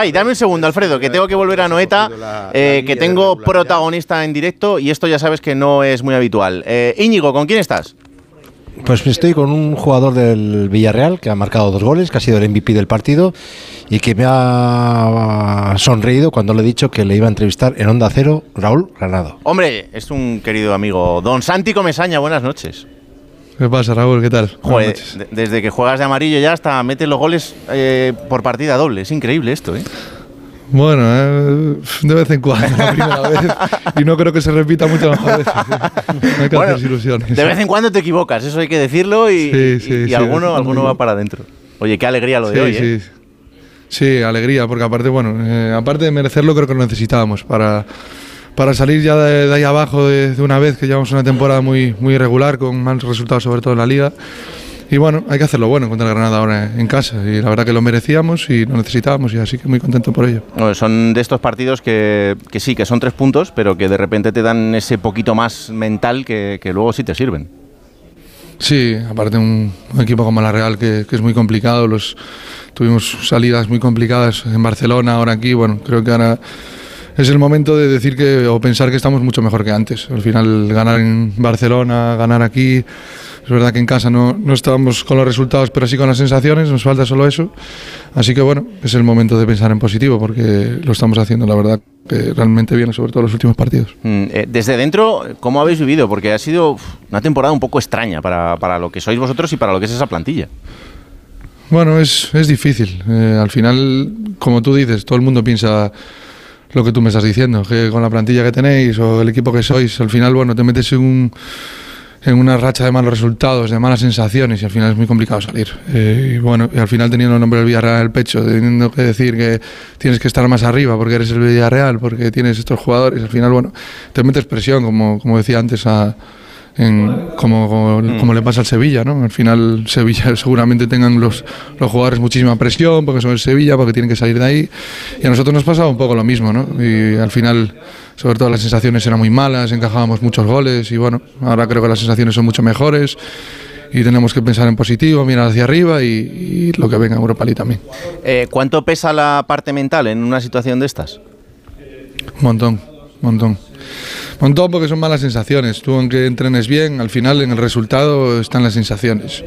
Ay, dame un segundo, Alfredo, que tengo que volver a Noeta, eh, que tengo protagonista en directo y esto ya sabes que no es muy habitual. Eh, Íñigo, ¿con quién estás? Pues estoy con un jugador del Villarreal que ha marcado dos goles, que ha sido el MVP del partido y que me ha sonreído cuando le he dicho que le iba a entrevistar en Onda Cero Raúl Granado. Hombre, es un querido amigo. Don Santi Comesaña, buenas noches. ¿Qué pasa, Raúl? ¿Qué tal? Joder, desde que juegas de amarillo ya hasta metes los goles eh, por partida doble. Es increíble esto, ¿eh? Bueno, eh, de vez en cuando, la primera vez. Y no creo que se repita muchas más veces. No hay que hacer ilusiones. De vez en cuando te equivocas, eso hay que decirlo y, y, alguno, alguno va para adentro. Oye, qué alegría lo de hoy, ¿eh? Sí. sí, alegría, porque aparte, bueno, eh, aparte de merecerlo, creo que lo necesitábamos para para salir ya de, ahí abajo de, una vez, que llevamos una temporada muy, muy irregular, con malos resultados sobre todo en la liga. Y bueno, hay que hacerlo bueno contra el Granada ahora en casa. Y la verdad que lo merecíamos y lo necesitábamos y así que muy contento por ello. son de estos partidos que, que, sí, que son tres puntos, pero que de repente te dan ese poquito más mental que, que luego sí te sirven. Sí, aparte un, un equipo como la Real que, que, es muy complicado. Los, tuvimos salidas muy complicadas en Barcelona, ahora aquí. Bueno, creo que ahora es el momento de decir que o pensar que estamos mucho mejor que antes. Al final ganar en Barcelona, ganar aquí, es verdad que en casa no, no estábamos con los resultados, pero sí con las sensaciones, nos falta solo eso. Así que bueno, es el momento de pensar en positivo porque lo estamos haciendo, la verdad, que realmente bien, sobre todo los últimos partidos. Mm, eh, desde dentro, ¿cómo habéis vivido? Porque ha sido una temporada un poco extraña para, para lo que sois vosotros y para lo que es esa plantilla. Bueno, es, es difícil. Eh, al final, como tú dices, todo el mundo piensa lo que tú me estás diciendo, que con la plantilla que tenéis o el equipo que sois, al final, bueno, te metes en, un, en una racha de malos resultados, de malas sensaciones y al final es muy complicado salir. Eh, y bueno, y al final teniendo el nombre del Villarreal en el pecho, teniendo que decir que tienes que estar más arriba porque eres el Villarreal, porque tienes estos jugadores, al final, bueno, te metes presión, como, como decía antes a como, mm. como, le pasa al Sevilla, ¿no? Al final Sevilla seguramente tengan los, los jugadores muchísima presión porque son el Sevilla, porque tienen que salir de ahí. Y a nosotros nos pasaba un poco lo mismo, ¿no? Y al final, sobre todo las sensaciones eran muy malas, encajábamos muchos goles y bueno, ahora creo que las sensaciones son mucho mejores y tenemos que pensar en positivo, mirar hacia arriba y, lo que venga en Europa League también. Eh, ¿Cuánto pesa la parte mental en una situación de estas? Un montón, un montón montón porque son malas sensaciones. Tú aunque entrenes bien, al final en el resultado están las sensaciones.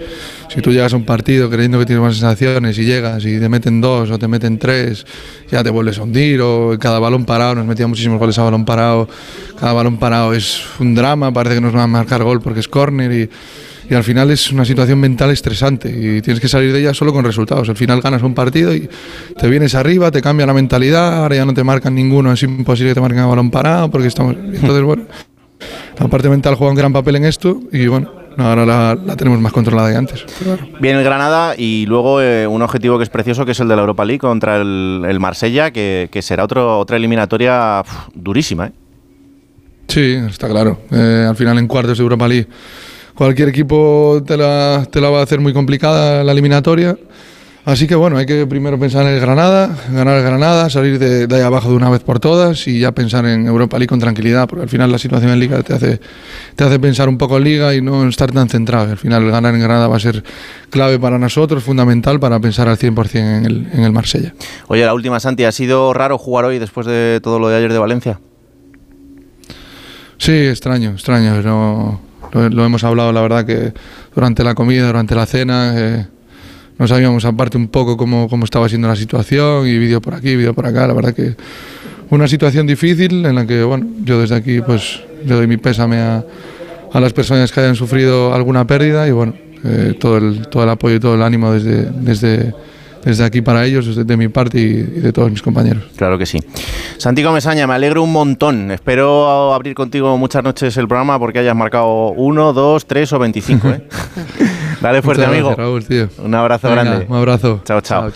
Si tú llegas a un partido creyendo que tienes buenas sensaciones y llegas y te meten dos o te meten tres, ya te vuelves a hundir o cada balón parado, nos metían muchísimos goles a balón parado, cada balón parado es un drama, parece que nos van a marcar gol porque es córner y y al final es una situación mental estresante y tienes que salir de ella solo con resultados. Al final ganas un partido y te vienes arriba, te cambia la mentalidad, ahora ya no te marcan ninguno, es imposible que te marquen a balón parado porque estamos... Entonces, bueno, la parte mental juega un gran papel en esto y bueno, ahora la, tenemos más controlada que antes. Viene el Granada y luego eh, un objetivo que es precioso, que es el de la Europa League contra el, Marsella, que, será otro, otra eliminatoria durísima. ¿eh? Sí, está claro. Eh, al final en cuartos de Europa League cualquier equipo te la, te la va a hacer muy complicada la eliminatoria. Así que bueno, hay que primero pensar en el Granada, ganar el Granada, salir de, ahí abajo de una vez por todas y ya pensar en Europa League con tranquilidad, porque al final la situación en Liga te hace, te hace pensar un poco en Liga y no estar tan centrado. Al final ganar en Granada va a ser clave para nosotros, fundamental para pensar al 100% en el, en el Marsella. Oye, la última, Santi, ¿ha sido raro jugar hoy después de todo lo de ayer de Valencia? Sí, extraño, extraño. No, lo, hemos hablado, la verdad, que durante la comida, durante la cena, eh, no sabíamos aparte un poco cómo, cómo estaba siendo la situación y vídeo por aquí, vídeo por acá. La verdad que una situación difícil en la que, bueno, yo desde aquí pues le doy mi pésame a, a las personas que hayan sufrido alguna pérdida y, bueno, eh, todo, el, todo el apoyo y todo el ánimo desde, desde desde aquí para ellos, desde de mi parte y, de todos mis compañeros. Claro que sí. Santiago Mesaña, me alegro un montón. Espero abrir contigo muchas noches el programa porque hayas marcado uno, dos, tres o 25. ¿eh? Dale fuerte, amigo. Raúl, tío. Un abrazo grande. Un abrazo. chao. chao.